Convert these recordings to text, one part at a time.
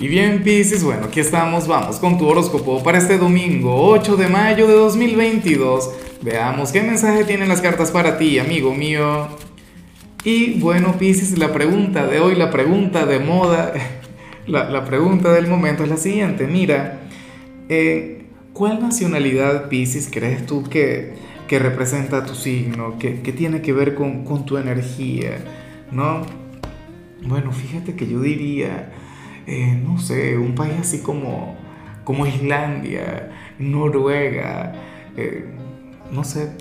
Y bien, Pisces, bueno, aquí estamos, vamos con tu horóscopo para este domingo 8 de mayo de 2022. Veamos qué mensaje tienen las cartas para ti, amigo mío. Y bueno, Pisces, la pregunta de hoy, la pregunta de moda, la, la pregunta del momento es la siguiente. Mira, eh, ¿cuál nacionalidad, Pisces, crees tú que, que representa tu signo? ¿Qué tiene que ver con, con tu energía? ¿No? Bueno, fíjate que yo diría eh, no sé, un país así como, como Islandia, Noruega, eh, no sé,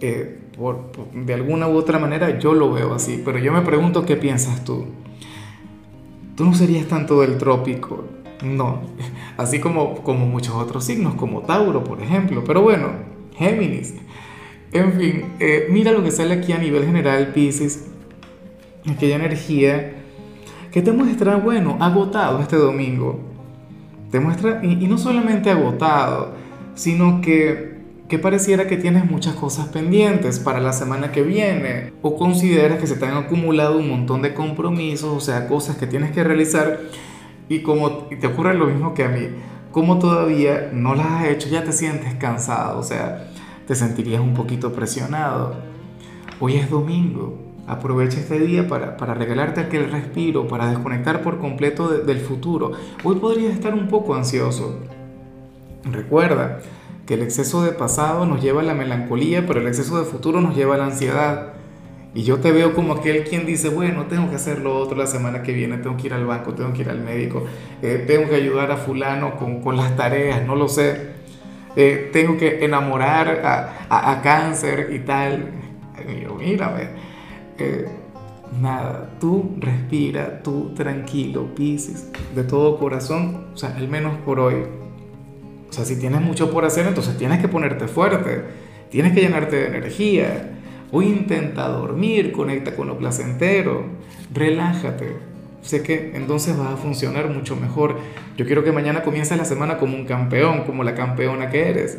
eh, por, de alguna u otra manera yo lo veo así, pero yo me pregunto qué piensas tú. Tú no serías tanto del trópico, no, así como, como muchos otros signos, como Tauro, por ejemplo, pero bueno, Géminis. En fin, mira lo que sale aquí a nivel general, Pisces, aquella energía que te muestra, bueno, agotado este domingo. Te muestra, y, no solamente agotado, sino que, que pareciera que tienes muchas cosas pendientes para la semana que viene, o consideras que se te han acumulado un montón de compromisos, o sea, cosas que tienes que realizar, y como te ocurre lo mismo que a mí, como todavía no las has hecho, ya te sientes cansado, o sea, te sentirías un poquito presionado. Hoy es domingo, Aprovecha este día para, para, regalarte aquel respiro, para desconectar por completo del futuro. Hoy podrías estar un poco ansioso. Recuerda que el exceso de pasado nos lleva a la melancolía, pero el exceso de futuro nos lleva a la ansiedad. Y yo te veo como aquel quien dice, bueno, tengo que hacer lo otro la semana que viene, tengo que ir al banco, tengo que ir al médico, eh, tengo que ayudar a fulano con, con las tareas, no lo sé. Eh, tengo que enamorar a, a, a cáncer y tal. Mírame nada, tú respira, tú tranquilo, Pisces, de todo corazón, o sea, al menos por hoy. O sea, si tienes mucho por hacer, entonces tienes que ponerte fuerte, tienes que llenarte de energía. Hoy intenta dormir, conecta con lo placentero, relájate. Sé que entonces vas a funcionar mucho mejor. Yo quiero que mañana comiences la semana como un campeón, como la campeona que eres.